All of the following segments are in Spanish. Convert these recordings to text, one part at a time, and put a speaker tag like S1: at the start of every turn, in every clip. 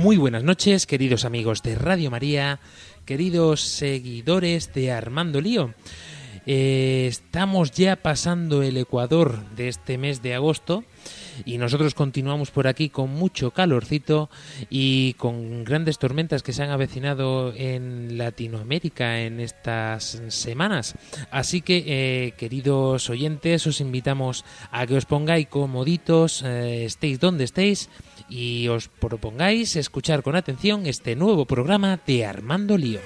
S1: Muy buenas noches, queridos amigos de Radio María, queridos seguidores de Armando Lío. Eh, estamos ya pasando el Ecuador de este mes de agosto y nosotros continuamos por aquí con mucho calorcito y con grandes tormentas que se han avecinado en Latinoamérica en estas semanas. Así que, eh, queridos oyentes, os invitamos a que os pongáis comoditos, eh, estéis donde estéis y os propongáis escuchar con atención este nuevo programa de Armando Lío.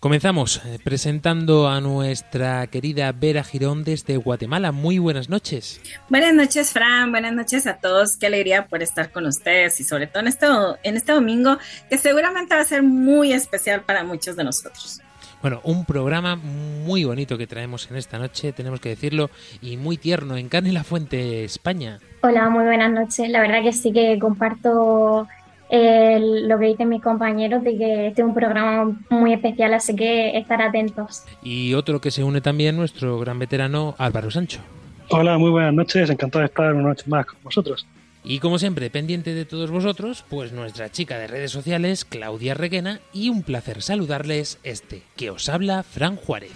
S1: Comenzamos eh, presentando a nuestra querida Vera Girón desde Guatemala. Muy buenas noches.
S2: Buenas noches, Fran. Buenas noches a todos. Qué alegría por estar con ustedes y sobre todo en este, en este domingo que seguramente va a ser muy especial para muchos de nosotros.
S1: Bueno, un programa muy bonito que traemos en esta noche, tenemos que decirlo, y muy tierno en Carne la Fuente, España.
S3: Hola, muy buenas noches. La verdad que sí que comparto el- lo que dicen mis compañeros de que este es un programa muy especial, así que estar atentos.
S1: Y otro que se une también, nuestro gran veterano Álvaro Sancho.
S4: Hola, muy buenas noches. Encantado de estar una noche más con vosotros.
S1: Y como siempre, pendiente de todos vosotros, pues nuestra chica de redes sociales, Claudia Reguena, y un placer saludarles este, que os habla Fran Juárez.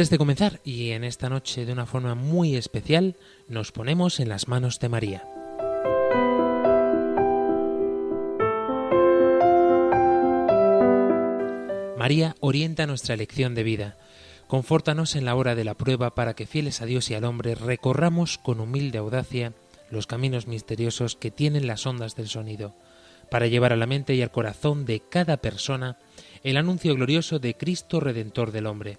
S1: Antes de comenzar, y en esta noche de una forma muy especial, nos ponemos en las manos de María. María orienta nuestra elección de vida. Confórtanos en la hora de la prueba para que fieles a Dios y al hombre recorramos con humilde audacia los caminos misteriosos que tienen las ondas del sonido, para llevar a la mente y al corazón de cada persona el anuncio glorioso de Cristo Redentor del hombre.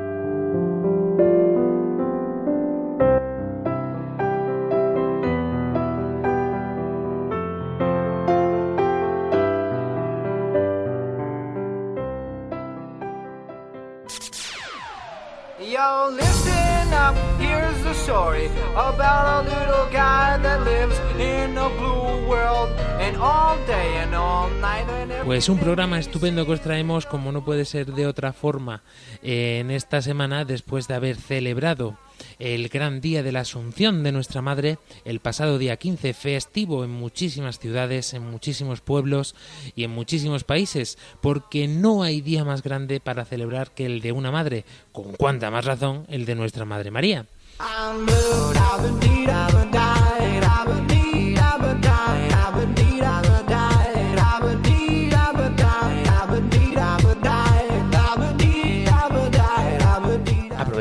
S1: Pues un programa estupendo que os traemos, como no puede ser de otra forma, eh, en esta semana después de haber celebrado el gran día de la Asunción de nuestra Madre, el pasado día 15, festivo en muchísimas ciudades, en muchísimos pueblos y en muchísimos países, porque no hay día más grande para celebrar que el de una madre, con cuánta más razón el de nuestra Madre María.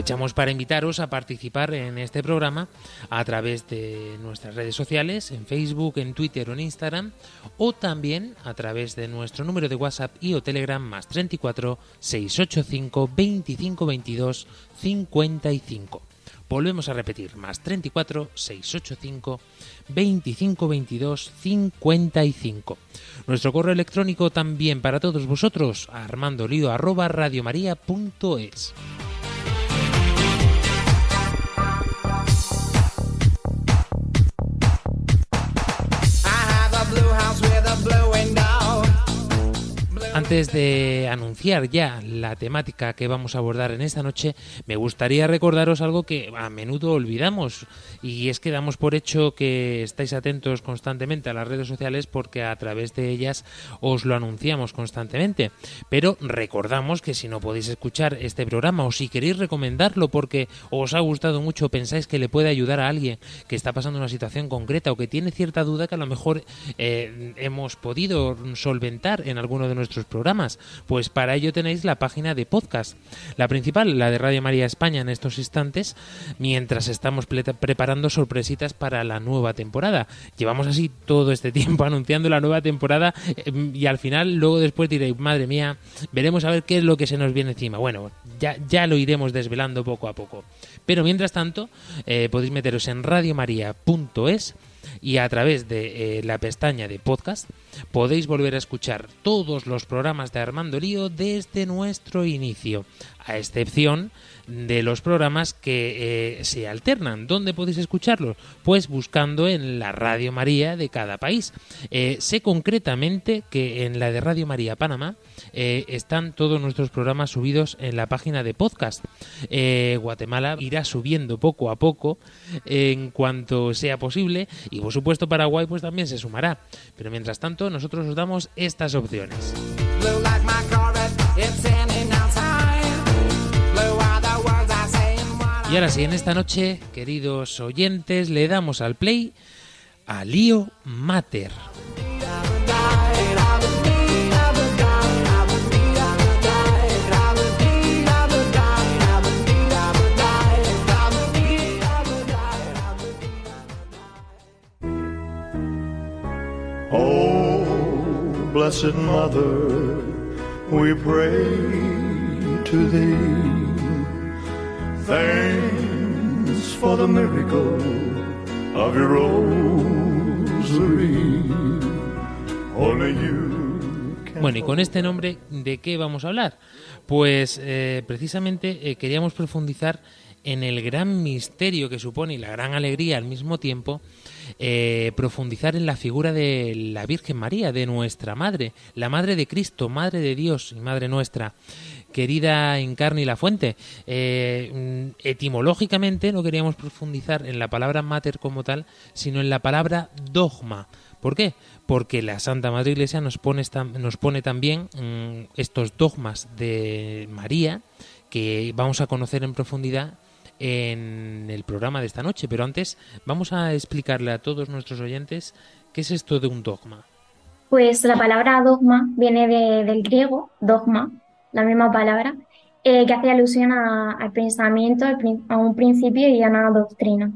S1: Aprovechamos para invitaros a participar en este programa a través de nuestras redes sociales, en Facebook, en Twitter o en Instagram, o también a través de nuestro número de WhatsApp y o Telegram más 34 685 25 22 55. Volvemos a repetir, más 34 685 25 22 55. Nuestro correo electrónico también para todos vosotros, armandolío arroba radiomaria.es. Antes de anunciar ya la temática que vamos a abordar en esta noche, me gustaría recordaros algo que a menudo olvidamos y es que damos por hecho que estáis atentos constantemente a las redes sociales porque a través de ellas os lo anunciamos constantemente. Pero recordamos que si no podéis escuchar este programa o si queréis recomendarlo porque os ha gustado mucho, pensáis que le puede ayudar a alguien que está pasando una situación concreta o que tiene cierta duda que a lo mejor eh, hemos podido solventar en alguno de nuestros programas, pues para ello tenéis la página de podcast. La principal, la de Radio María España en estos instantes, mientras estamos preparando sorpresitas para la nueva temporada. Llevamos así todo este tiempo anunciando la nueva temporada eh, y al final luego después diréis, madre mía, veremos a ver qué es lo que se nos viene encima. Bueno, ya, ya lo iremos desvelando poco a poco. Pero mientras tanto, eh, podéis meteros en radiomaria.es y a través de eh, la pestaña de podcast podéis volver a escuchar todos los programas de Armando Lío desde nuestro inicio, a excepción de los programas que eh, se alternan. ¿Dónde podéis escucharlos? Pues buscando en la Radio María de cada país. Eh, sé concretamente que en la de Radio María Panamá eh, están todos nuestros programas subidos en la página de podcast. Guatemala irá subiendo poco a poco en cuanto sea posible y por supuesto Paraguay pues también se sumará. Pero mientras tanto nosotros os damos estas opciones. Y ahora sí, en esta noche, queridos oyentes, le damos al play a Lío Mater.
S5: Oh, blessed Mother, we pray to thee. Thanks for the miracle of your rosary. Only you can
S1: Bueno, y con este nombre, ¿de qué vamos a hablar? Pues eh, precisamente eh, queríamos profundizar en el gran misterio que supone y la gran alegría al mismo tiempo, eh, profundizar en la figura de la Virgen María, de nuestra Madre, la Madre de Cristo, Madre de Dios y Madre nuestra. Querida Encarni la Fuente, eh, mm, etimológicamente no queríamos profundizar en la palabra mater como tal, sino en la palabra dogma. ¿Por qué? Porque la Santa Madre Iglesia nos pone, nos pone también mm, estos dogmas de María que vamos a conocer en profundidad en el programa de esta noche. Pero antes vamos a explicarle a todos nuestros oyentes qué es esto de un dogma.
S3: Pues la palabra dogma viene de- del griego, dogma, la misma palabra, eh, que hace alusión al pensamiento, a un principio y a una doctrina.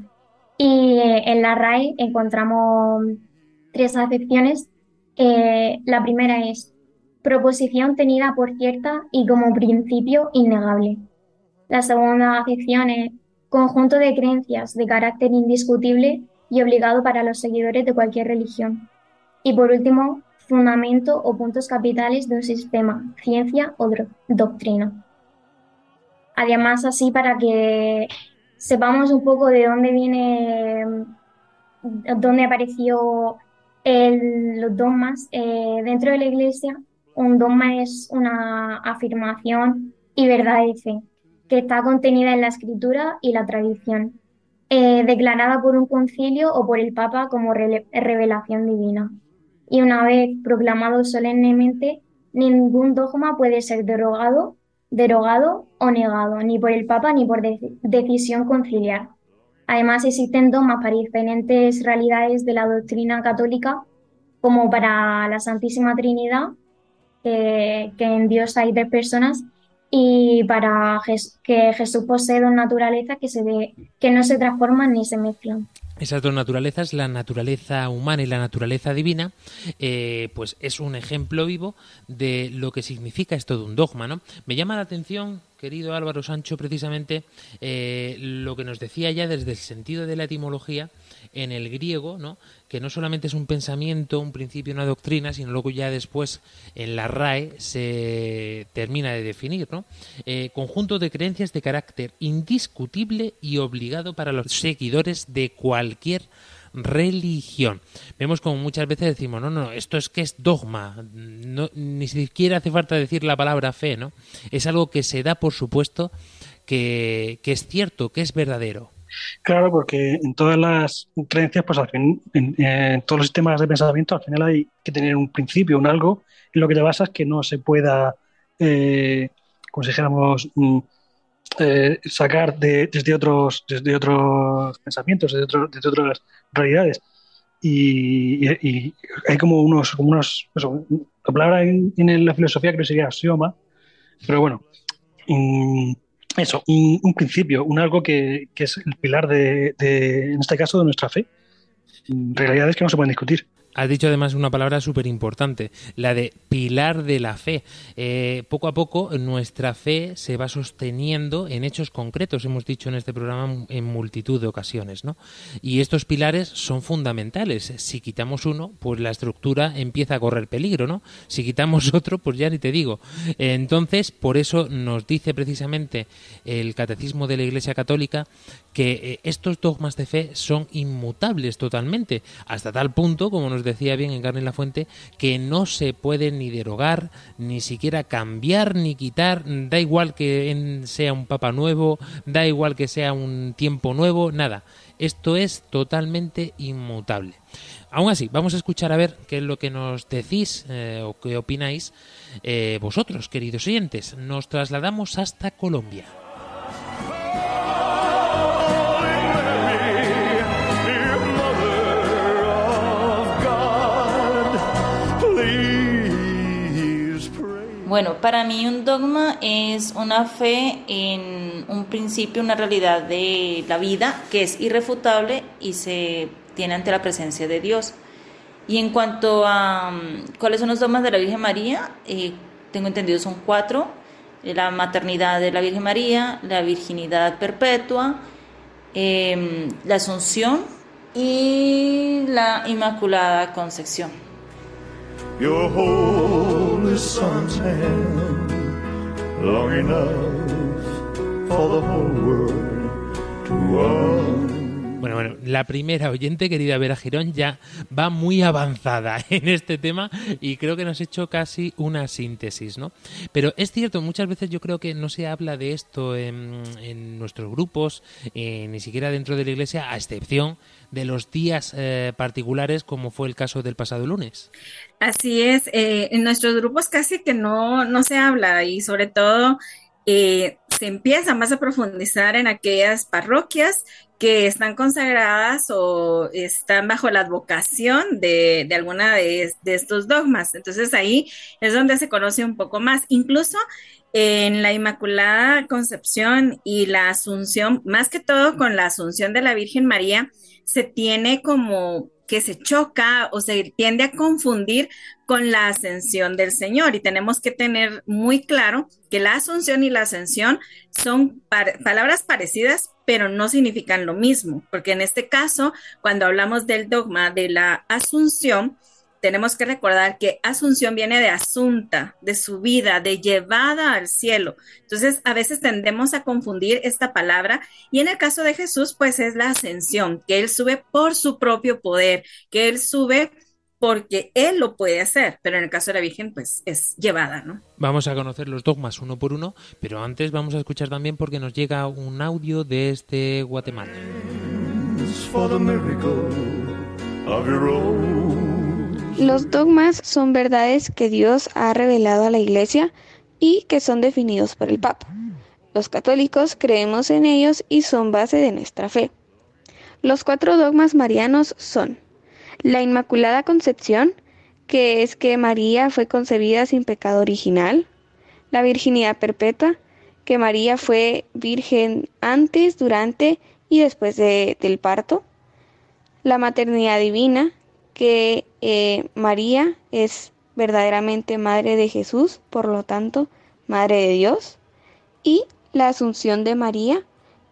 S3: Y eh, en la RAE encontramos tres acepciones. Eh, la primera es proposición tenida por cierta y como principio innegable. La segunda acepción es conjunto de creencias de carácter indiscutible y obligado para los seguidores de cualquier religión. Y por último, fundamento o puntos capitales de un sistema, ciencia o doctrina. Además, así para que sepamos un poco de dónde viene, dónde apareció el- los dogmas, eh, dentro de la Iglesia, un dogma es una afirmación y verdad de fe que está contenida en la escritura y la tradición, eh, declarada por un concilio o por el Papa como revelación divina y una vez proclamado solemnemente, ningún dogma puede ser derogado, derogado o negado, ni por el Papa ni por de- decisión conciliar. Además, existen dogmas para diferentes realidades de la doctrina católica, como para la Santísima Trinidad, que en Dios hay tres personas, y para que Jesús posee dos naturalezas que, se que no se transforman ni se mezclan.
S1: Esas dos naturalezas, la naturaleza humana y la naturaleza divina, eh, pues es un ejemplo vivo de lo que significa esto de un dogma, ¿no? Me llama la atención, querido Álvaro Sancho, precisamente eh, lo que nos decía ya desde el sentido de la etimología en el griego, ¿no? que no solamente es un pensamiento, un principio, una doctrina, sino luego ya después en la RAE se termina de definir, ¿no? Eh, conjunto de creencias de carácter indiscutible y obligado para los seguidores de cualquier religión. Vemos como muchas veces decimos, no, no, esto es que es dogma, no, ni siquiera hace falta decir la palabra fe, ¿no? Es algo que se da por supuesto que, que es cierto, que es verdadero.
S4: Claro, porque en todas las creencias, pues al fin, en, todos los sistemas de pensamiento, al final hay que tener un principio, un algo en lo que te basas que no se pueda, eh, como dijéramos, mm, eh, sacar de- desde, otros, desde otros pensamientos, desde, otro- otras realidades. Y, hay como unos, como unos eso, la palabra en, en la filosofía creo que sería axioma, pero bueno, mm, eso, un, un principio, un algo que, que es el pilar de, de, en este caso, de nuestra fe. Realidades que no se pueden discutir.
S1: Has dicho además una palabra súper importante, la de pilar de la fe. Eh, poco a poco nuestra fe se va sosteniendo en hechos concretos, hemos dicho en este programa en multitud de ocasiones, ¿no? Y estos pilares son fundamentales. Si quitamos uno, pues la estructura empieza a correr peligro, ¿no? Si quitamos otro, pues ya ni te digo. Entonces, por eso nos dice precisamente el Catecismo de la Iglesia Católica que eh, estos dogmas de fe son inmutables totalmente, hasta tal punto, como nos decía bien Encarni La Fuente, que no se pueden ni derogar, ni siquiera cambiar, ni quitar, da igual que sea un papa nuevo, da igual que sea un tiempo nuevo, nada. Esto es totalmente inmutable. Aún así, vamos a escuchar a ver qué es lo que nos decís eh, o qué opináis eh, vosotros, queridos oyentes. Nos trasladamos hasta Colombia.
S6: Bueno, para mí un dogma es una fe en un principio, una realidad de la vida que es irrefutable y se tiene ante la presencia de Dios. Y en cuanto a mm, cuáles son los dogmas de la Virgen María, eh, tengo entendido son cuatro. La maternidad de la Virgen María, la virginidad perpetua, em, la asunción y la Inmaculada Concepción.
S5: Your holy son's hand, long enough for the whole world to run.
S1: Bueno, bueno, la primera oyente, querida Vera Girón, ya va muy avanzada en este tema y creo que nos ha hecho casi una síntesis, ¿no? Pero es cierto, muchas veces yo creo que no se habla de esto en, en nuestros grupos, eh, ni siquiera dentro de la iglesia, a excepción de los días eh, particulares como fue el caso del pasado lunes.
S2: Así es, eh, en nuestros grupos casi que no, no se habla y sobre todo se empieza más a profundizar en aquellas parroquias que están consagradas o están bajo la advocación de, alguna de estos dogmas. Entonces ahí es donde se conoce un poco más. Incluso en la Inmaculada Concepción y la Asunción, más que todo con la Asunción de la Virgen María, se tiene como que se choca o se tiende a confundir con la ascensión del Señor. Y tenemos que tener muy claro que la asunción y la ascensión son palabras parecidas, pero no significan lo mismo, porque en este caso, cuando hablamos del dogma de la asunción, tenemos que recordar que asunción viene de asunta, de subida, de llevada al cielo. Entonces, a veces tendemos a confundir esta palabra y en el caso de Jesús, pues es la ascensión, que Él sube por su propio poder, que Él sube porque Él lo puede hacer, pero en el caso de la Virgen, pues es llevada, ¿no?
S1: Vamos a conocer los dogmas uno por uno, pero antes vamos a escuchar también porque nos llega un audio desde Guatemala.
S5: For the miracle of your own.
S7: Los dogmas son verdades que Dios ha revelado a la Iglesia y que son definidos por el Papa. Los católicos creemos en ellos y son base de nuestra fe. Los cuatro dogmas marianos son la Inmaculada Concepción, que es que María fue concebida sin pecado original, la virginidad perpetua, que María fue virgen antes, durante y después de- del parto, la maternidad divina, que eh, María es verdaderamente madre de Jesús, por lo tanto, madre de Dios, y la Asunción de María,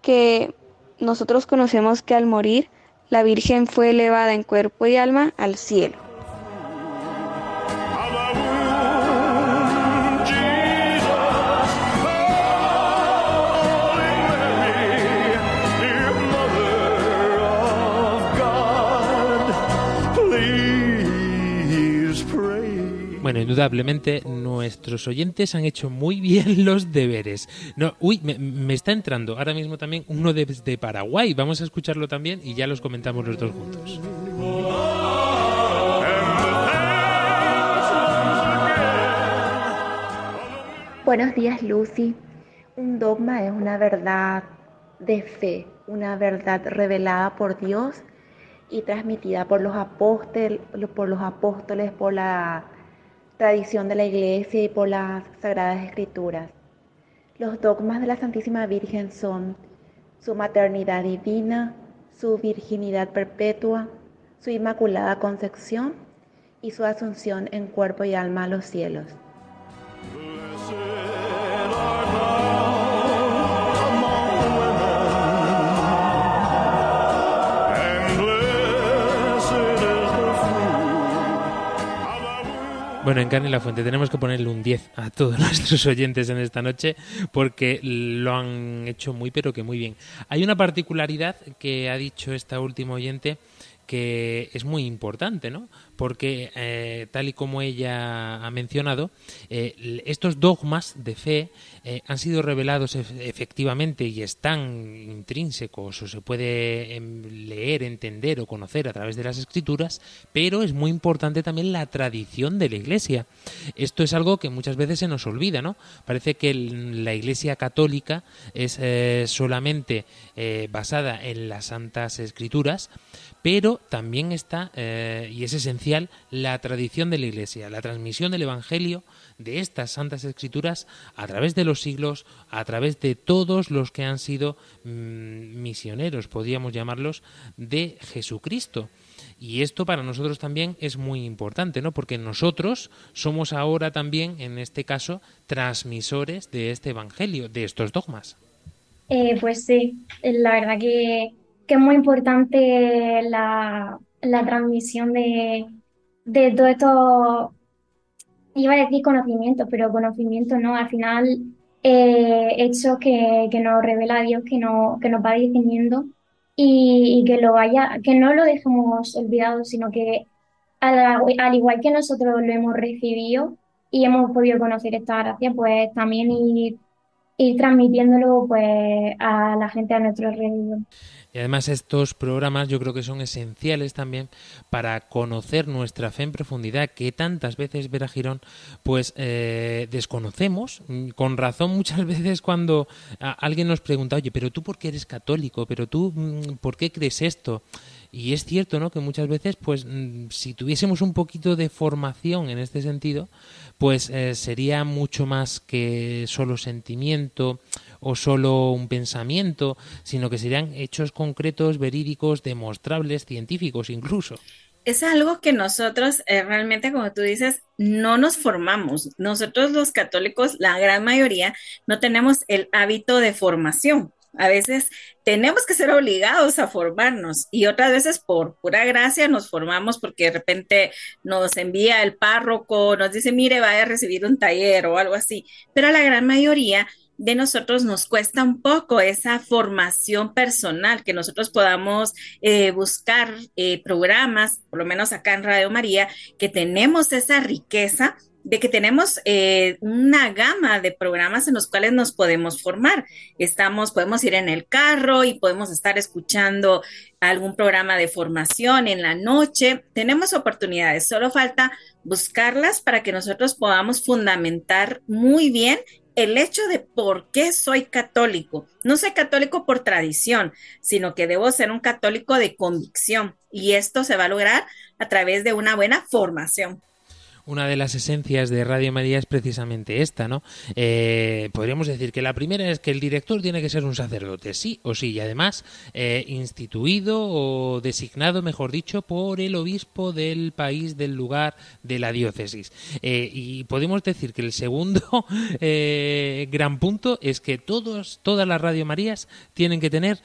S7: que nosotros conocemos que al morir la Virgen fue elevada en cuerpo y alma al cielo.
S1: Bueno, indudablemente nuestros oyentes han hecho muy bien los deberes. No, uy, me, está entrando ahora mismo también uno de, Paraguay. Vamos a escucharlo también y ya los comentamos los dos juntos.
S8: Buenos días, Lucy. Un dogma es una verdad de fe, una verdad revelada por Dios y transmitida por los apóstoles, por la tradición de la Iglesia y por las Sagradas Escrituras. Los dogmas de la Santísima Virgen son su maternidad divina, su virginidad perpetua, su inmaculada concepción y su asunción en cuerpo y alma a los cielos.
S1: Bueno, en Carne la Fuente tenemos que ponerle un 10 a todos nuestros oyentes en esta noche porque lo han hecho muy pero que muy bien. Hay una particularidad que ha dicho esta última oyente que es muy importante, ¿no? Porque eh, tal y como ella ha mencionado, eh, estos dogmas de fe eh, han sido revelados ef- efectivamente y están intrínsecos o se puede em, leer, entender o conocer a través de las escrituras, pero es muy importante también la tradición de la Iglesia. Esto es algo que muchas veces se nos olvida, ¿no? Parece que la Iglesia católica es eh, solamente eh, basada en las santas escrituras, pero también está, y es esencial, la tradición de la Iglesia, la transmisión del Evangelio de estas santas escrituras a través de los siglos, a través de todos los que han sido mm, misioneros, podríamos llamarlos, de Jesucristo. Y esto para nosotros también es muy importante, ¿no? Porque nosotros somos ahora también, en este caso, transmisores de este Evangelio, de estos dogmas.
S3: Eh, pues sí, la verdad que, que es muy importante la, la transmisión de, de todo esto, iba a decir conocimiento, pero conocimiento no, al final eh, que, que nos revela Dios, que, no, que nos va definiendo y, y que lo vaya, que no lo dejemos olvidado, sino que al, al igual que nosotros lo hemos recibido y hemos podido conocer esta gracia, pues también ir, ir transmitiéndolo pues a la gente a nuestro alrededor.
S1: Y además estos programas yo creo que son esenciales también para conocer nuestra fe en profundidad, que tantas veces, Vera Girón, pues eh, desconocemos, con razón muchas veces cuando alguien nos pregunta, oye, pero tú por qué eres católico, pero tú mm, por qué crees esto. Y es cierto, ¿no? Que muchas veces, pues, mm, si tuviésemos un poquito de formación en este sentido, pues eh, sería mucho más que solo sentimiento o solo un pensamiento, sino que serían hechos concretos, verídicos, demostrables, científicos incluso.
S2: Es algo que nosotros eh, realmente, como tú dices, no nos formamos. Nosotros los católicos, la gran mayoría, no tenemos el hábito de formación. A veces tenemos que ser obligados a formarnos y otras veces por pura gracia nos formamos porque de repente nos envía el párroco, nos dice, mire, vaya a recibir un taller o algo así. Pero a la gran mayoría de nosotros nos cuesta un poco esa formación personal, que nosotros podamos eh, buscar eh, programas, por lo menos acá en Radio María, que tenemos esa riqueza de que tenemos eh, una gama de programas en los cuales nos podemos formar. Estamos, podemos ir en el carro y podemos estar escuchando algún programa de formación en la noche. Tenemos oportunidades, solo falta buscarlas para que nosotros podamos fundamentar muy bien el hecho de por qué soy católico. No soy católico por tradición, sino que debo ser un católico de convicción. Y esto se va a lograr a través de una buena formación.
S1: Una de las esencias de Radio María es precisamente esta, ¿no? Eh, podríamos decir que la primera es que el director tiene que ser un sacerdote, sí o sí, y además eh, instituido o designado, mejor dicho, por el obispo del país, del lugar, de la diócesis. Eh, y podemos decir que el segundo gran punto es que todos, todas las Radio Marías tienen que tener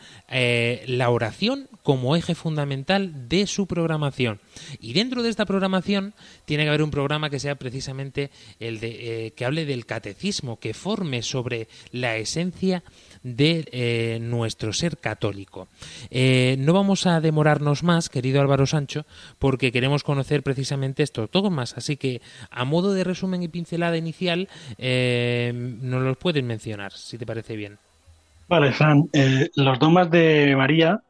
S1: la oración como eje fundamental de su programación. Y dentro de esta programación tiene que haber un programa que sea precisamente el de, eh, que hable del catecismo, que forme sobre la esencia de eh, nuestro ser católico. Eh, no vamos a demorarnos más, querido Álvaro Sancho, porque queremos conocer precisamente estos dogmas. Así que, a modo de resumen y pincelada inicial, nos los puedes mencionar, si te parece bien.
S4: Vale, Fran, los dogmas de María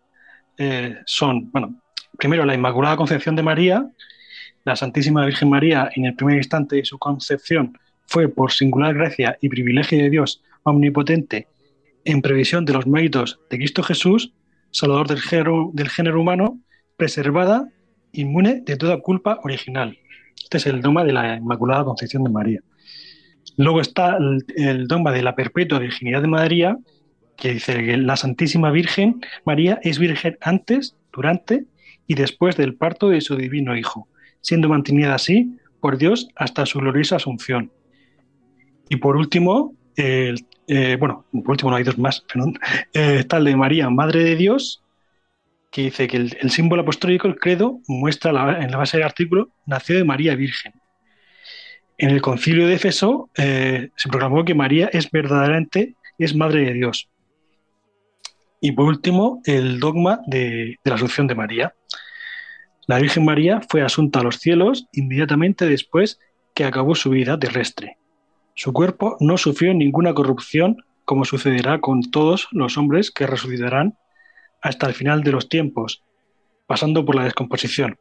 S4: son, bueno, primero la Inmaculada Concepción de María, la Santísima Virgen María en el primer instante de su concepción fue por singular gracia y privilegio de Dios omnipotente en previsión de los méritos de Cristo Jesús, Salvador del género, del género humano, preservada, inmune de toda culpa original. Este es el dogma de la Inmaculada Concepción de María. Luego está el, el dogma de la perpetua virginidad de María, que dice que la Santísima Virgen María es virgen antes, durante y después del parto de su divino Hijo, siendo mantenida así por Dios hasta su gloriosa asunción. Y por último, el- eh, bueno, por último no hay dos más, perdón, eh, está el de María, Madre de Dios, que dice que el, símbolo apostólico, el credo, muestra en la base del artículo, nació de María Virgen. En el concilio de Éfeso eh, se proclamó que María es verdaderamente es Madre de Dios. Y por último, el dogma de la Asunción de María. La Virgen María fue asunta a los cielos inmediatamente después que acabó su vida terrestre. Su cuerpo no sufrió ninguna corrupción, como sucederá con todos los hombres que resucitarán hasta el final de los tiempos, pasando por la descomposición.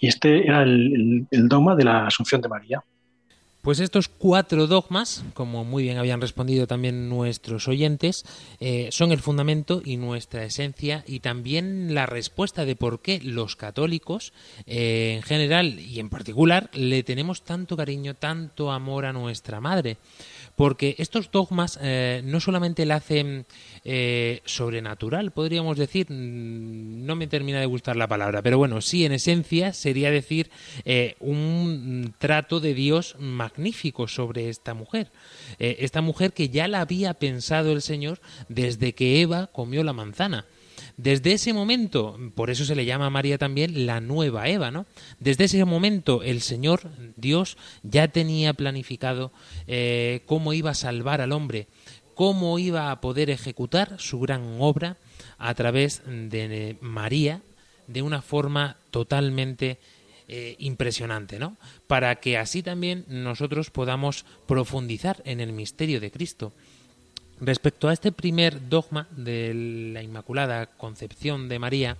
S4: Y este era el, el- el dogma de la Asunción de María.
S1: Pues estos cuatro dogmas, como muy bien habían respondido también nuestros oyentes, eh, son el fundamento y nuestra esencia y también la respuesta de por qué los católicos eh, en general y en particular le tenemos tanto cariño, tanto amor a nuestra madre. Porque estos dogmas eh, no solamente la hacen sobrenatural, podríamos decir, mm, no me termina de gustar la palabra, pero bueno, sí, en esencia sería decir un trato de Dios sobre esta mujer. Eh, esta mujer que ya la había pensado el Señor desde que Eva comió la manzana. Desde ese momento, por eso se le llama a María también la nueva Eva, ¿no? Desde ese momento el Señor, Dios, ya tenía planificado eh, cómo iba a salvar al hombre, cómo iba a poder ejecutar su gran obra a través de María de una forma totalmente eh, impresionante, ¿no? Para que así también nosotros podamos profundizar en el misterio de Cristo. Respecto a este primer dogma de la Inmaculada Concepción de María,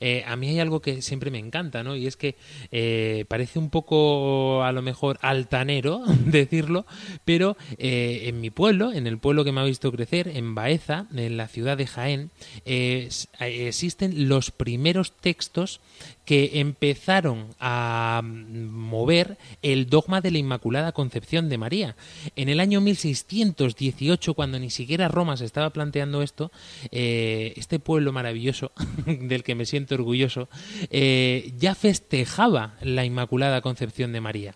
S1: eh, a mí hay algo que siempre me encanta, ¿no? Y es que eh, parece un poco, a lo mejor, altanero decirlo, pero en mi pueblo, en el pueblo que me ha visto crecer, en Baeza, en la ciudad de Jaén, existen los primeros textos que empezaron a mover el dogma de la Inmaculada Concepción de María. En el año 1618, cuando ni siquiera Roma se estaba planteando esto, eh, este pueblo maravilloso, del que me siento orgulloso, eh, ya festejaba la Inmaculada Concepción de María.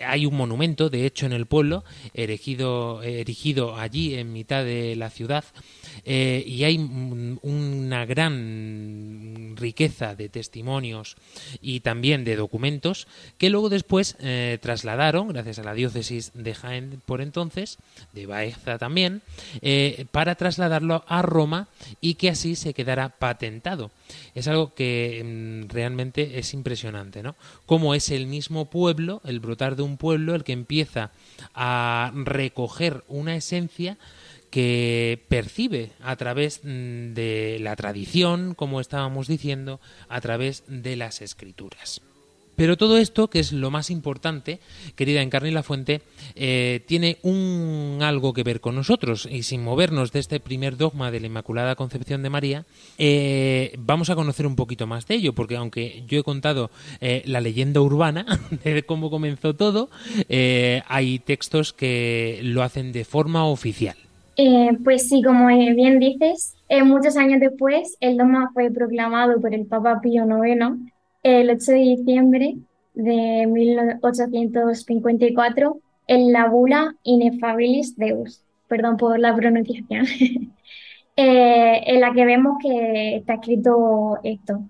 S1: Hay un monumento, de hecho, en el pueblo, erigido allí en mitad de la ciudad, eh, y hay una gran riqueza de testimonios y también de documentos que luego después eh, trasladaron, gracias a la diócesis de Jaén por entonces, de Baeza también, eh, para trasladarlo a Roma y que así se quedara patentado. Es algo que mm, realmente es impresionante, ¿no? Cómo es el mismo pueblo, el brotar de un pueblo, el que empieza a recoger una esencia que percibe a través mm, de la tradición, como estábamos diciendo, a través de las escrituras. Pero todo esto, que es lo más importante, querida Encarni La Fuente, eh, tiene un algo que ver con nosotros. Y sin movernos de este primer dogma de la Inmaculada Concepción de María, eh, vamos a conocer un poquito más de ello, porque aunque yo he contado eh, la leyenda urbana de cómo comenzó todo, hay textos que lo hacen de forma oficial.
S3: Eh, pues sí, como eh, bien dices, eh, muchos años después el dogma fue proclamado por el Papa Pío IX el 8 de diciembre de 1854 en la bula Ineffabilis Deus, perdón por la pronunciación, en la que vemos que está escrito esto.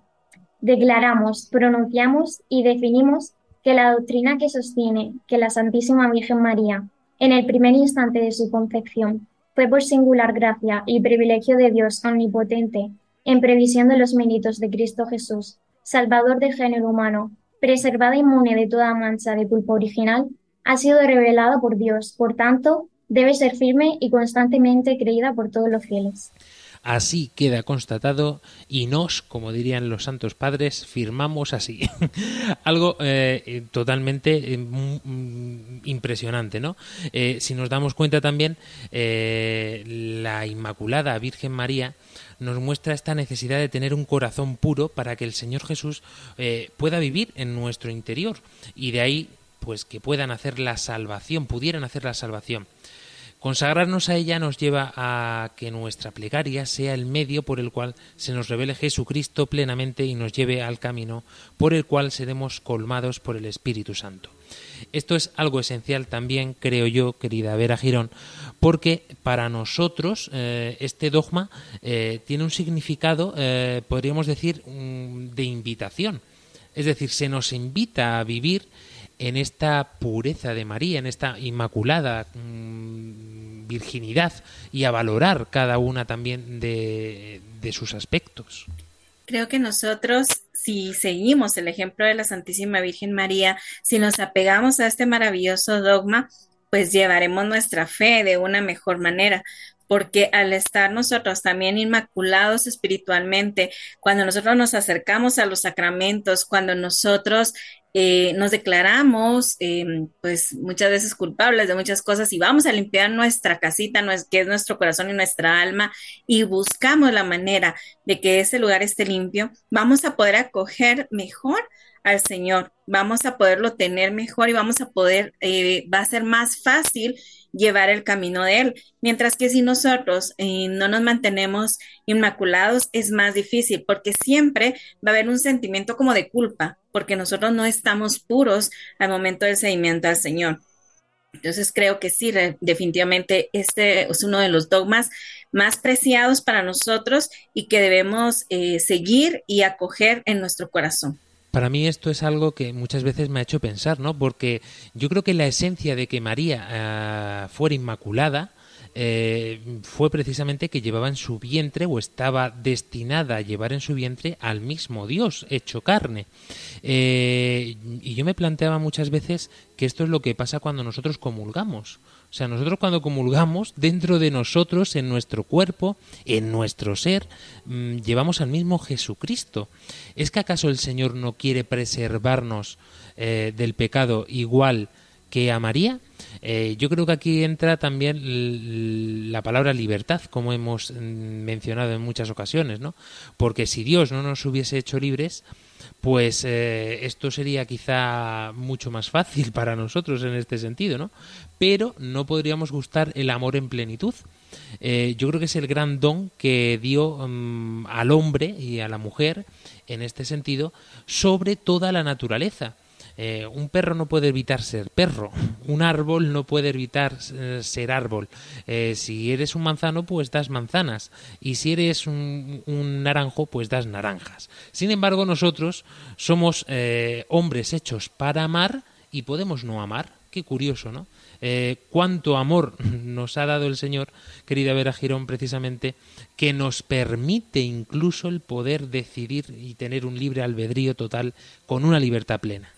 S3: Declaramos, pronunciamos y definimos que la doctrina que sostiene que la Santísima Virgen María, en el primer instante de su concepción, fue por singular gracia y privilegio de Dios omnipotente, en previsión de los méritos de Cristo Jesús, Salvador del género humano, preservada inmune de toda mancha de culpa original, ha sido revelada por Dios, por tanto, debe ser firme y constantemente creída por todos los fieles.
S1: Así queda constatado y nos, como dirían los santos padres, firmamos así. Algo eh, totalmente eh, mm, impresionante, ¿no? Eh, si nos damos cuenta también, eh, la Inmaculada Virgen María nos muestra esta necesidad de tener un corazón puro para que el Señor Jesús eh, pueda vivir en nuestro interior y de ahí pues que puedan hacer la salvación, pudieran hacer la salvación. Consagrarnos a ella nos lleva a que nuestra plegaria sea el medio por el cual se nos revele Jesucristo plenamente y nos lleve al camino por el cual seremos colmados por el Espíritu Santo. Esto es algo esencial también, creo yo, querida Vera Girón, porque para nosotros eh, este dogma eh, tiene un significado, eh, podríamos decir, mm, de invitación. Es decir, se nos invita a vivir en esta pureza de María, en esta inmaculada mm, virginidad y a valorar cada una también de, de sus aspectos.
S2: Creo que nosotros, si seguimos el ejemplo de la Santísima Virgen María, si nos apegamos a este maravilloso dogma, pues llevaremos nuestra fe de una mejor manera, porque al estar nosotros también inmaculados espiritualmente, cuando nosotros nos acercamos a los sacramentos, cuando nosotros eh, nos declaramos, eh, pues muchas veces culpables de muchas cosas y vamos a limpiar nuestra casita, que es nuestro corazón y nuestra alma, y buscamos la manera de que ese lugar esté limpio, vamos a poder acoger mejor al Señor, vamos a poderlo tener mejor y vamos a poder, eh, va a ser más fácil llevar el camino de Él. Mientras que si nosotros eh, no nos mantenemos inmaculados, es más difícil, porque siempre va a haber un sentimiento como de culpa, porque nosotros no estamos puros al momento del seguimiento al Señor. Entonces creo que sí, definitivamente este es uno de los dogmas más preciados para nosotros y que debemos eh, seguir y acoger en nuestro corazón.
S1: Para mí esto es algo que muchas veces me ha hecho pensar, ¿no? Porque yo creo que la esencia de que María ah, fuera inmaculada eh, fue precisamente que llevaba en su vientre o estaba destinada a llevar en su vientre al mismo Dios hecho carne. Eh, y yo me planteaba muchas veces que esto es lo que pasa cuando nosotros comulgamos. O sea, nosotros cuando comulgamos, dentro de nosotros, en nuestro cuerpo, en nuestro ser, mm, llevamos al mismo Jesucristo. ¿Es que acaso el Señor no quiere preservarnos eh, del pecado igual que a María? Eh, yo creo que aquí entra también la palabra libertad, como hemos mm, mencionado en muchas ocasiones, ¿no? Porque si Dios no nos hubiese hecho libres, pues eh, esto sería quizá mucho más fácil para nosotros en este sentido, ¿no? Pero no podríamos gustar el amor en plenitud. Eh, yo creo que es el gran don que dio mm, al hombre y a la mujer, en este sentido, sobre toda la naturaleza. Eh, un perro no puede evitar ser perro, un árbol no puede evitar eh, ser árbol. Si eres un manzano, pues das manzanas, y si eres un, un naranjo, pues das naranjas. Sin embargo, nosotros somos hombres hechos para amar y podemos no amar. Curioso, ¿no? Eh, cuánto amor nos ha dado el Señor, querida Vera Girón, precisamente, que nos permite incluso el poder decidir y tener un libre albedrío total con una libertad plena.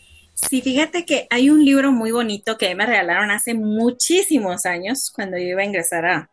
S2: Sí, fíjate que hay un libro muy bonito que me regalaron hace muchísimos años cuando yo iba a ingresar a,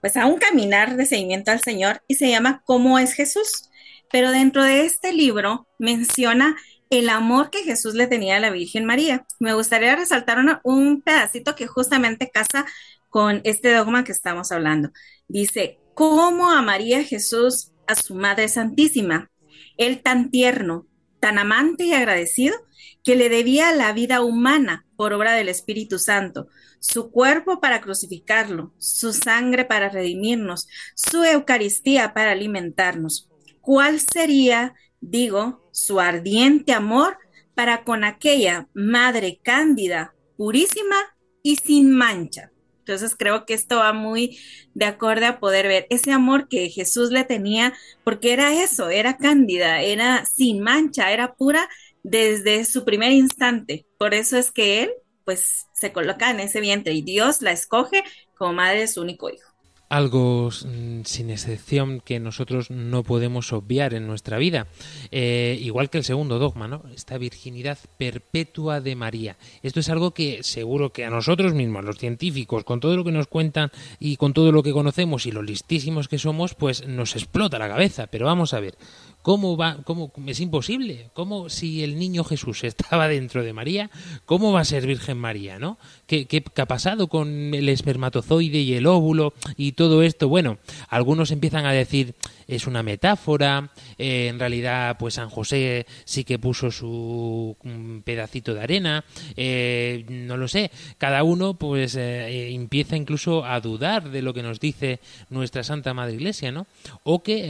S2: pues a un caminar de seguimiento al Señor y se llama ¿Cómo es Jesús? Pero dentro de este libro menciona el amor que Jesús le tenía a la Virgen María. Me gustaría resaltar un pedacito que justamente casa con este dogma que estamos hablando. Dice, ¿cómo amaría Jesús a su Madre Santísima? Él tan tierno, tan amante y agradecido, que le debía la vida humana por obra del Espíritu Santo, su cuerpo para crucificarlo, su sangre para redimirnos, su Eucaristía para alimentarnos. ¿Cuál sería, digo, su ardiente amor para con aquella Madre cándida, purísima y sin mancha? Entonces creo que esto va muy de acorde a poder ver ese amor que Jesús le tenía, porque era eso, era cándida, era sin mancha, era pura desde su primer instante. Por eso es que él, pues, se coloca en ese vientre y Dios la escoge como madre de su único hijo.
S1: Algo mm, sin excepción que nosotros no podemos obviar en nuestra vida. Eh, igual que el segundo dogma, ¿no? Esta virginidad perpetua de María. Esto es algo que seguro que a nosotros mismos, los científicos, con todo lo que nos cuentan y con todo lo que conocemos y lo listísimos que somos, pues nos explota la cabeza. Pero vamos a ver, ¿Cómo va? ¿Cómo? Es imposible. ¿Cómo si el niño Jesús estaba dentro de María, cómo va a ser Virgen María, no? ¿Qué, qué, qué ha pasado con el espermatozoide y el óvulo y todo esto? Bueno, algunos empiezan a decir es una metáfora, eh, en realidad pues San José sí que puso su mm, pedacito de arena, eh, no lo sé, cada uno pues eh, empieza incluso a dudar de lo que nos dice nuestra Santa Madre Iglesia, ¿no? O que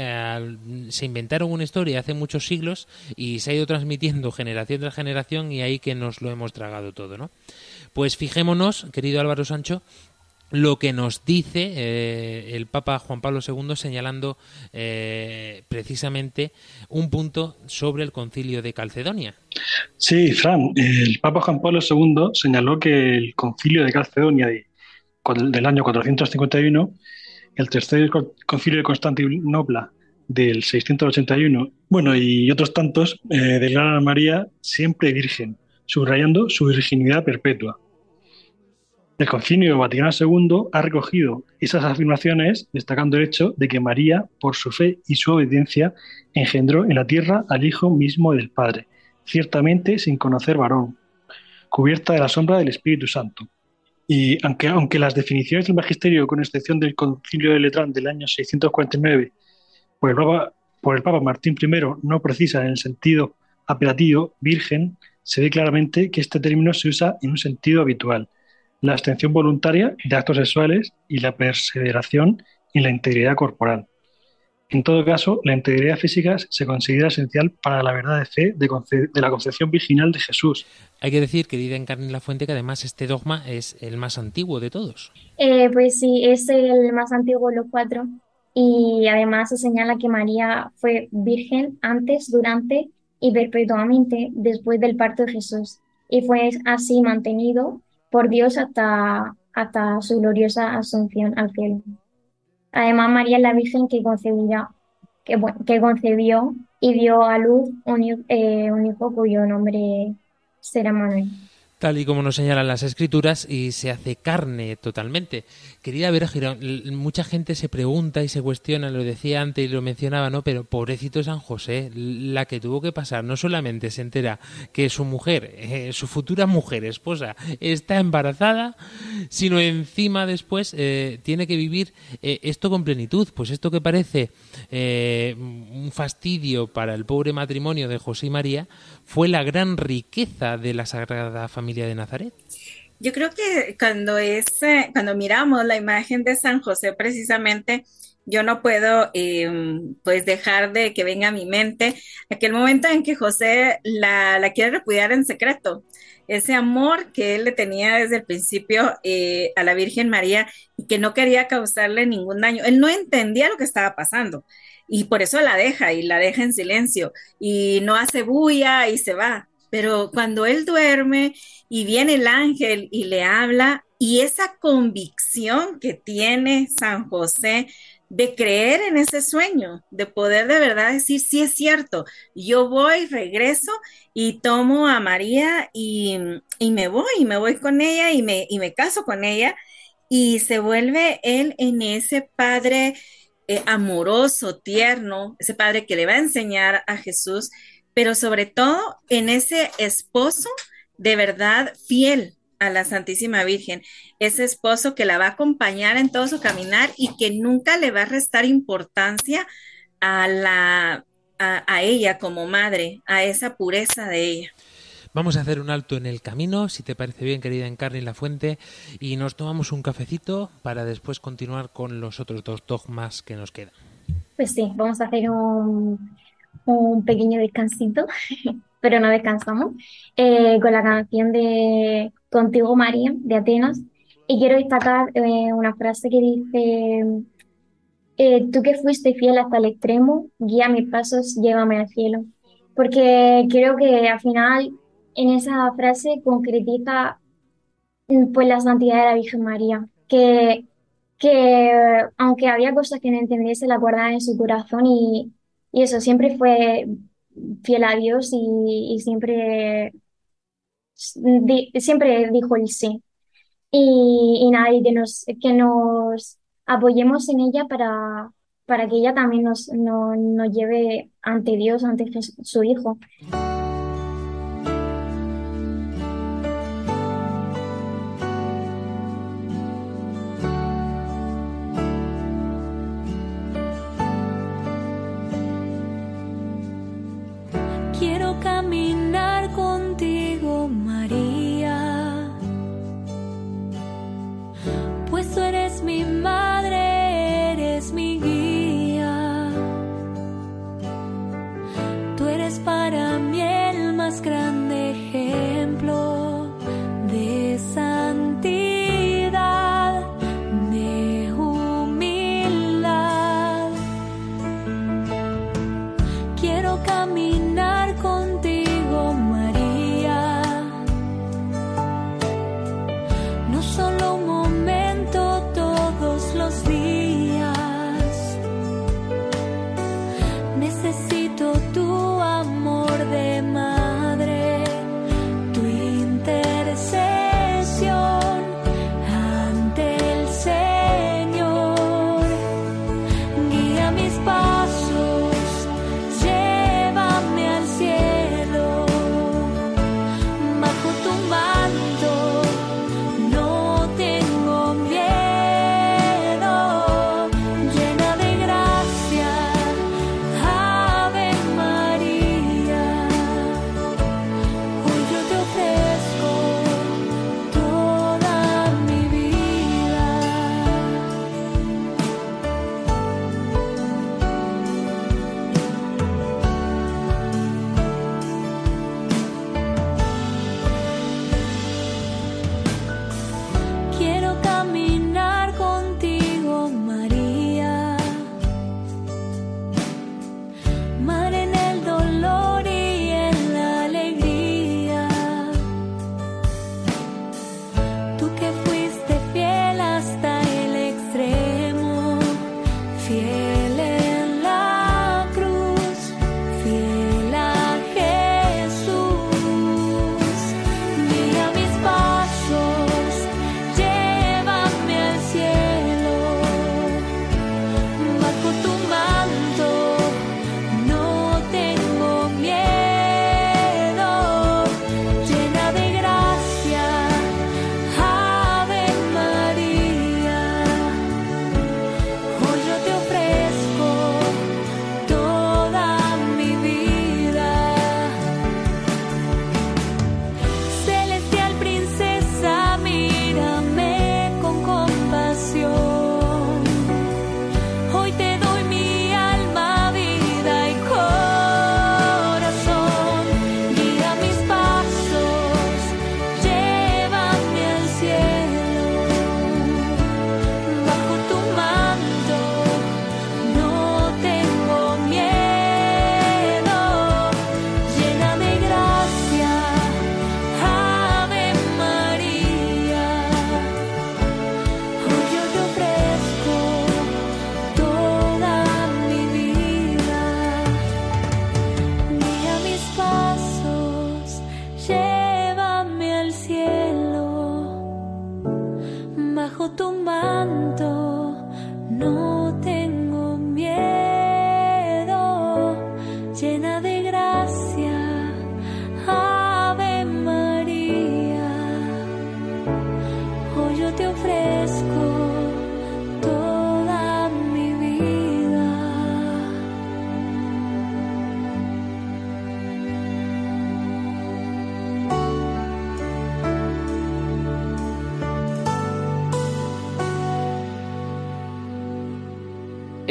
S1: se inventaron una historia hace muchos siglos y se ha ido transmitiendo generación tras generación y ahí que nos lo hemos tragado todo, ¿no? Pues fijémonos, querido Álvaro Sancho, lo que nos dice eh, el Papa Juan Pablo II señalando eh, precisamente un punto sobre el concilio de Calcedonia.
S4: Sí, Fran, el Papa Juan Pablo II señaló que el concilio de Calcedonia de- del año 451, el tercer co- concilio de Constantinopla del 681, bueno, y otros tantos, eh, declaran a María siempre virgen, subrayando su virginidad perpetua. El Concilio Vaticano II ha recogido esas afirmaciones, destacando el hecho de que María, por su fe y su obediencia, engendró en la tierra al Hijo mismo del Padre, ciertamente sin conocer varón, cubierta de la sombra del Espíritu Santo. Y aunque, aunque las definiciones del magisterio, con excepción del Concilio de Letrán del año 649, por el Papa, por el Papa Martín I, no precisan en el sentido apelativo virgen, se ve claramente que este término se usa en un sentido habitual, la abstención voluntaria de actos sexuales y la perseveración en la integridad corporal. En todo caso, la integridad física se considera esencial para la verdad de fe de, conce- de la concepción virginal de Jesús.
S1: Hay que decir, querida Encarni La Fuente, que además este dogma es el más antiguo de todos.
S3: Eh, pues sí, es el más antiguo de los cuatro y además se señala que María fue virgen antes, durante y perpetuamente después del parto de Jesús y fue así mantenido por Dios hasta, hasta su gloriosa asunción al cielo. Además, María es la virgen que que, que concebió y dio a luz un, eh, un hijo cuyo nombre será Manuel.
S1: Tal y como nos señalan las escrituras, y se hace carne totalmente. Querida Girón, l- mucha gente se pregunta y se cuestiona, lo decía antes y lo mencionaba, ¿no? Pero pobrecito San José, la que tuvo que pasar, no solamente se entera que su mujer, eh, su futura mujer, esposa, está embarazada, sino encima después eh, tiene que vivir eh, esto con plenitud. Pues esto que parece un fastidio para el pobre matrimonio de José y María fue la gran riqueza de la Sagrada Familia de Nazaret.
S2: Yo creo que cuando es, eh, cuando miramos la imagen de San José, precisamente, yo no puedo eh, pues dejar de que venga a mi mente aquel momento en que José la, la quiere repudiar en secreto. Ese amor que él le tenía desde el principio eh, a la Virgen María y que no quería causarle ningún daño. Él no entendía lo que estaba pasando y por eso la deja y la deja en silencio y no hace bulla y se va. Pero cuando él duerme y viene el ángel y le habla, y esa convicción que tiene San José de creer en ese sueño, de poder de verdad decir, sí es cierto, yo voy, regreso y tomo a María y, y me voy, y me voy con ella y me, y me caso con ella, y se vuelve él en ese padre eh, amoroso, tierno, ese padre que le va a enseñar a Jesús pero sobre todo en ese esposo de verdad fiel a la Santísima Virgen, ese esposo que la va a acompañar en todo su caminar y que nunca le va a restar importancia a la a, a ella como madre, a esa pureza de ella.
S1: Vamos a hacer un alto en el camino, si te parece bien, querida Encarni La Fuente, y nos tomamos un cafecito para después continuar con los otros dos dogmas que nos quedan.
S3: Pues sí, vamos a hacer un, un pequeño descansito, pero no descansamos, eh, con la canción de Contigo María, de Atenas. Y quiero destacar eh, una frase que dice, eh, tú que fuiste fiel hasta el extremo, guía mis pasos, llévame al cielo. Porque creo que al final en esa frase concretiza mm, pues la santidad de la Virgen María, que, que aunque había cosas que no entendiese, la guardaba en su corazón y, y eso, siempre fue fiel a Dios y, siempre, siempre dijo el sí. Y, nada, y que nos, que nos apoyemos en ella para, para que ella también nos, no- nos lleve ante Dios, ante su Hijo.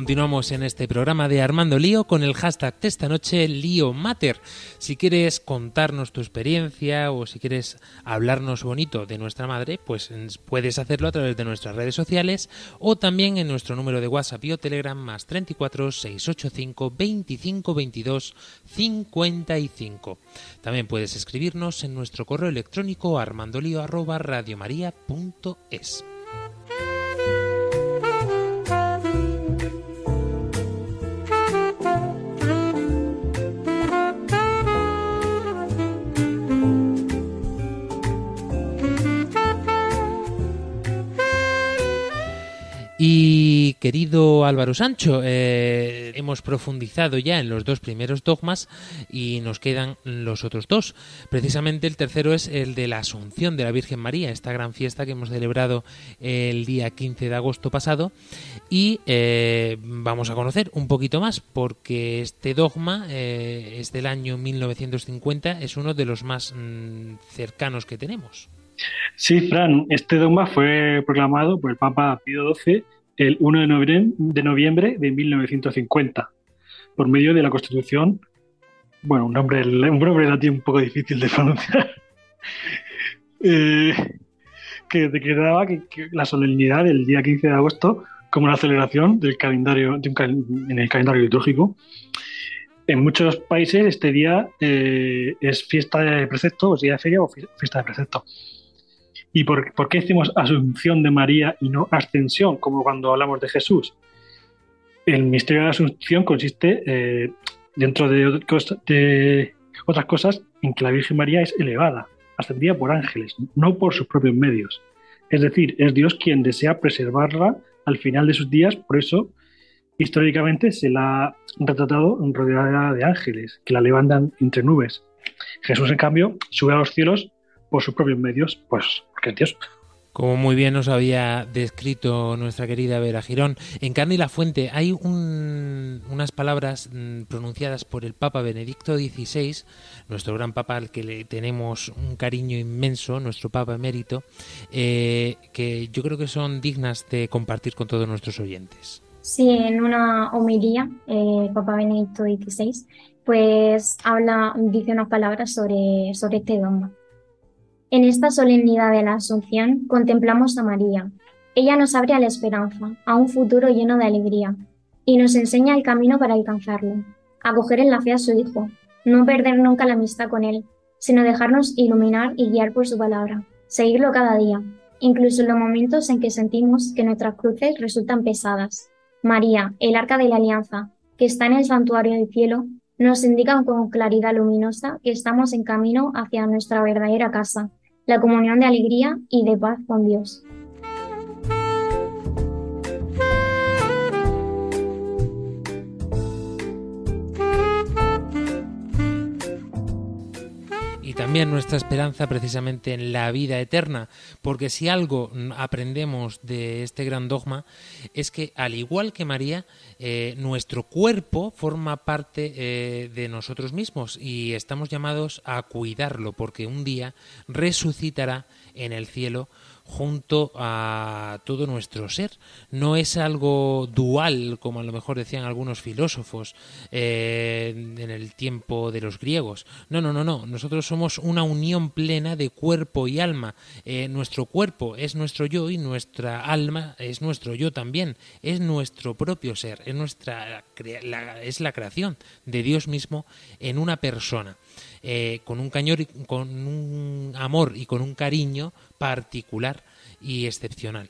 S1: Continuamos en este programa de Armando Lío con el hashtag de esta noche Lío Mater. Si quieres contarnos tu experiencia o si quieres hablarnos bonito de nuestra madre, pues puedes hacerlo a través de nuestras redes sociales o también en nuestro número de WhatsApp y o Telegram más 34 685 25 22 55. También puedes escribirnos en nuestro correo electrónico armandolio querido Álvaro Sancho, eh, hemos profundizado ya en los dos primeros dogmas y nos quedan los otros dos. Precisamente el tercero es el de la Asunción de la Virgen María, esta gran fiesta que hemos celebrado el día 15 de agosto pasado. Y eh, vamos a conocer un poquito más porque este dogma eh, es del año 1950, es uno de los más mm, cercanos que tenemos.
S4: Sí, Fran, este dogma fue proclamado por el Papa Pío XII el 1 de noviembre, de noviembre de 1950 por medio de la Constitución, bueno, un nombre, un nombre latín un poco difícil de pronunciar, eh, que decretaba que, que la solemnidad del día 15 de agosto como una celebración del calendario, de un en el calendario litúrgico. En muchos países este día eh, es fiesta de precepto, o día de feria o fi- fiesta de precepto. ¿Y por, qué decimos asunción de María y no ascensión, como cuando hablamos de Jesús? El misterio de la asunción consiste, eh, dentro de otras cosas, en que la Virgen María es elevada, ascendida por ángeles, no por sus propios medios. Es decir, es Dios quien desea preservarla al final de sus días, por eso históricamente se la ha retratado rodeada de ángeles que la levantan entre nubes. Jesús, en cambio, sube a los cielos por sus propios medios, pues porque es Dios.
S1: Como muy bien nos había descrito nuestra querida Vera Girón, en Carne y la Fuente hay un- unas palabras mm, pronunciadas por el Papa Benedicto XVI, nuestro gran Papa al que le tenemos un cariño inmenso, nuestro Papa emérito, eh, que yo creo que son dignas de compartir con todos nuestros oyentes.
S3: Sí, en una homilía, eh, Papa Benedicto XVI, pues habla, dice unas palabras sobre, sobre este dogma. En esta solemnidad de la Asunción contemplamos a María. Ella nos abre a la esperanza, a un futuro lleno de alegría, y nos enseña el camino para alcanzarlo, acoger en la fe a su Hijo, no perder nunca la amistad con Él, sino dejarnos iluminar y guiar por su palabra, seguirlo cada día, incluso en los momentos en que sentimos que nuestras cruces resultan pesadas. María, el arca de la alianza, que está en el santuario del cielo, nos indica con claridad luminosa que estamos en camino hacia nuestra verdadera casa, la comunión de alegría y de paz con Dios.
S1: Y también nuestra esperanza precisamente en la vida eterna, porque si algo aprendemos de este gran dogma es que al igual que María, eh, nuestro cuerpo forma parte eh, de nosotros mismos y estamos llamados a cuidarlo, porque un día resucitará en el cielo junto a todo nuestro ser. No es algo dual, como a lo mejor decían algunos filósofos eh, en el tiempo de los griegos. No, no, no, no. Nosotros somos una unión plena de cuerpo y alma. Eh, nuestro cuerpo es nuestro yo y nuestra alma es nuestro yo también. Es nuestro propio ser. Es nuestra es la creación de Dios mismo en una persona. Eh, con un cañón, y- con un amor y con un cariño particular y excepcional.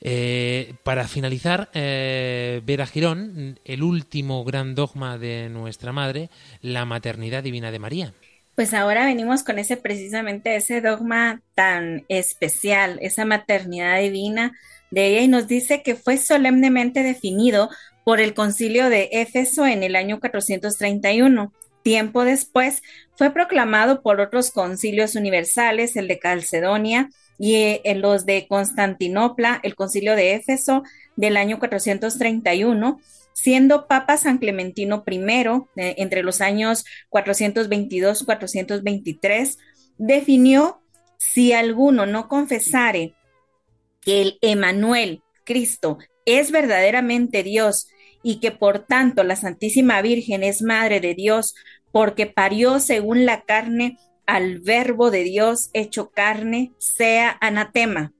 S1: Eh, para finalizar, eh, Vera Girón, el último gran dogma de nuestra madre, la maternidad divina de María.
S2: Pues ahora venimos con ese precisamente ese dogma tan especial, esa maternidad divina de ella y nos dice que fue solemnemente definido por el concilio de Éfeso en el año 431. Tiempo después fue proclamado por otros concilios universales, el de Calcedonia y eh, en los de Constantinopla, el concilio de Éfeso del año 431 siendo Papa San Clementino I, eh, entre los años 422-423, definió si alguno no confesare que el Emanuel, Cristo, es verdaderamente Dios y que por tanto la Santísima Virgen es Madre de Dios porque parió según la carne al Verbo de Dios hecho carne, sea anatema.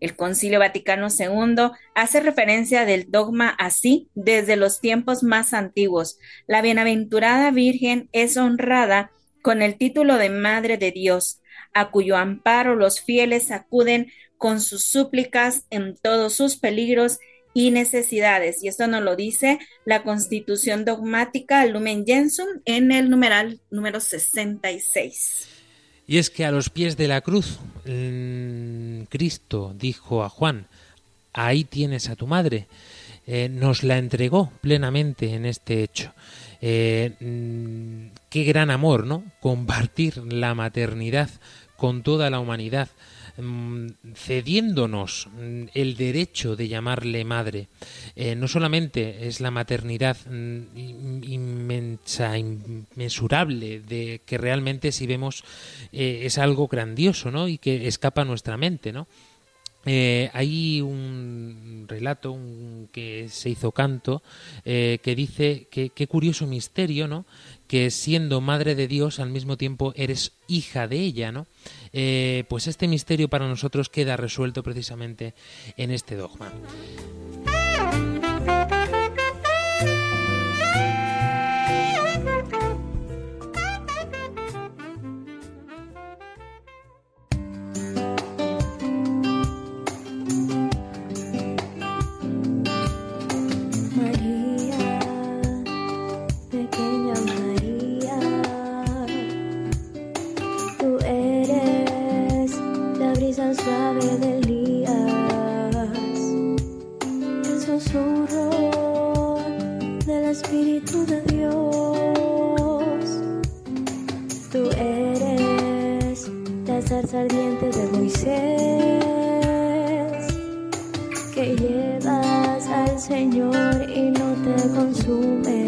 S2: El Concilio Vaticano II hace referencia del dogma así desde los tiempos más antiguos. La bienaventurada Virgen es honrada con el título de Madre de Dios, a cuyo amparo los fieles acuden con sus súplicas en todos sus peligros y necesidades. Y esto nos lo dice la Constitución Dogmática Lumen Gentium en el numeral número 66.
S1: Y es que a los pies de la cruz, mm, Cristo dijo a Juan, ahí tienes a tu madre. Eh, nos la entregó plenamente en este hecho. Eh, mm, qué gran amor, ¿no? Compartir la maternidad con toda la humanidad, cediéndonos mm, el derecho de llamarle madre. Eh, no solamente es la maternidad mm, in- inmensa, inmesurable, de que realmente si vemos eh, es algo grandioso, ¿no? Y que escapa a nuestra mente, ¿no? Eh, hay un relato un- que se hizo canto que dice que qué curioso misterio, ¿no? Que siendo madre de Dios al mismo tiempo eres hija de ella, ¿no? Eh, pues este misterio para nosotros queda resuelto precisamente en este dogma.
S9: Zarza ardiente de Moisés que llevas al Señor y no te consumes.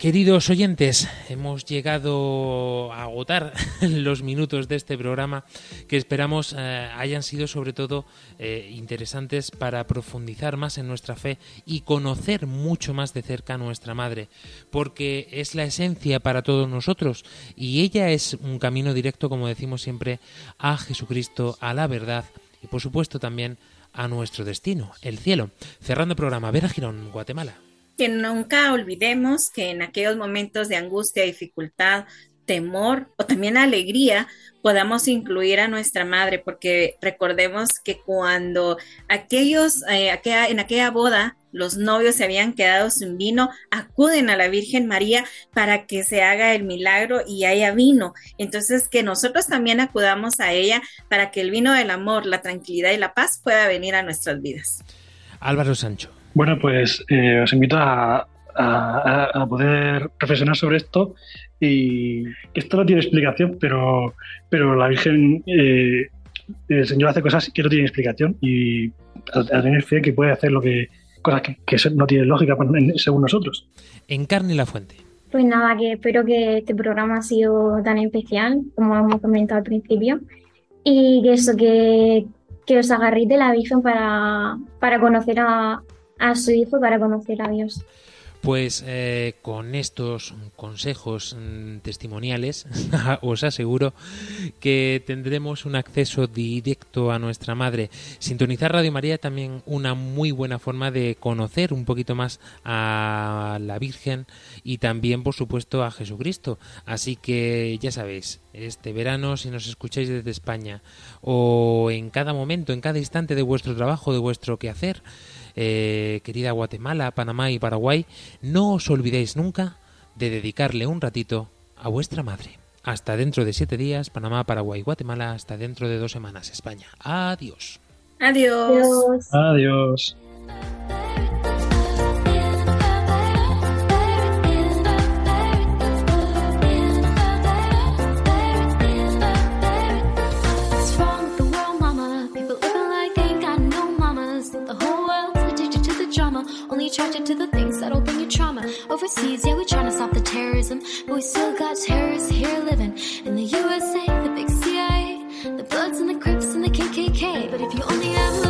S1: Queridos oyentes, hemos llegado a agotar los minutos de este programa que esperamos eh, hayan sido sobre todo eh, interesantes para profundizar más en nuestra fe y conocer mucho más de cerca a nuestra Madre, porque es la esencia para todos nosotros y ella es un camino directo, como decimos siempre, a Jesucristo, a la verdad y por supuesto también a nuestro destino, el cielo. Cerrando el programa, Vera Girón, Guatemala
S2: que nunca olvidemos que en aquellos momentos de angustia, dificultad, temor o también alegría, podamos incluir a nuestra madre, porque recordemos que cuando aquellos, eh, en aquella boda, los novios se habían quedado sin vino, acuden a la Virgen María para que se haga el milagro y haya vino. Entonces, que nosotros también acudamos a ella para que el vino del amor, la tranquilidad y la paz pueda venir a nuestras vidas.
S1: Álvaro Sancho.
S4: Bueno, pues eh, os invito a, a, a, poder reflexionar sobre esto y esto no tiene explicación, pero, pero la Virgen, eh, el Señor hace cosas que no tienen explicación y a, a tener fe que puede hacer lo que cosas que, que no tienen lógica según nosotros.
S1: Encarne la fuente.
S3: Pues nada, que espero que este programa ha sido tan especial como hemos comentado al principio y que eso, que, que os agarréis de la Virgen para, para conocer a, a su hijo para conocer a Dios.
S1: Pues eh, con estos consejos mm, testimoniales os aseguro que tendremos un acceso directo a nuestra madre. Sintonizar Radio María también una muy buena forma de conocer un poquito más a la Virgen y también por supuesto a Jesucristo. Así que ya sabéis, este verano si nos escucháis desde España o en cada momento, en cada instante de vuestro trabajo, de vuestro quehacer, eh, querida Guatemala, Panamá y Paraguay, no os olvidéis nunca de dedicarle un ratito a vuestra madre. Hasta dentro de siete días, Panamá, Paraguay, Guatemala, hasta dentro de dos semanas, España. Adiós.
S2: Adiós.
S4: Adiós.
S9: Overseas, yeah, we trying to stop the terrorism, but we still got terrorists here living in the USA, the big CIA, the Bloods and the Crips and the KKK. But if you only have love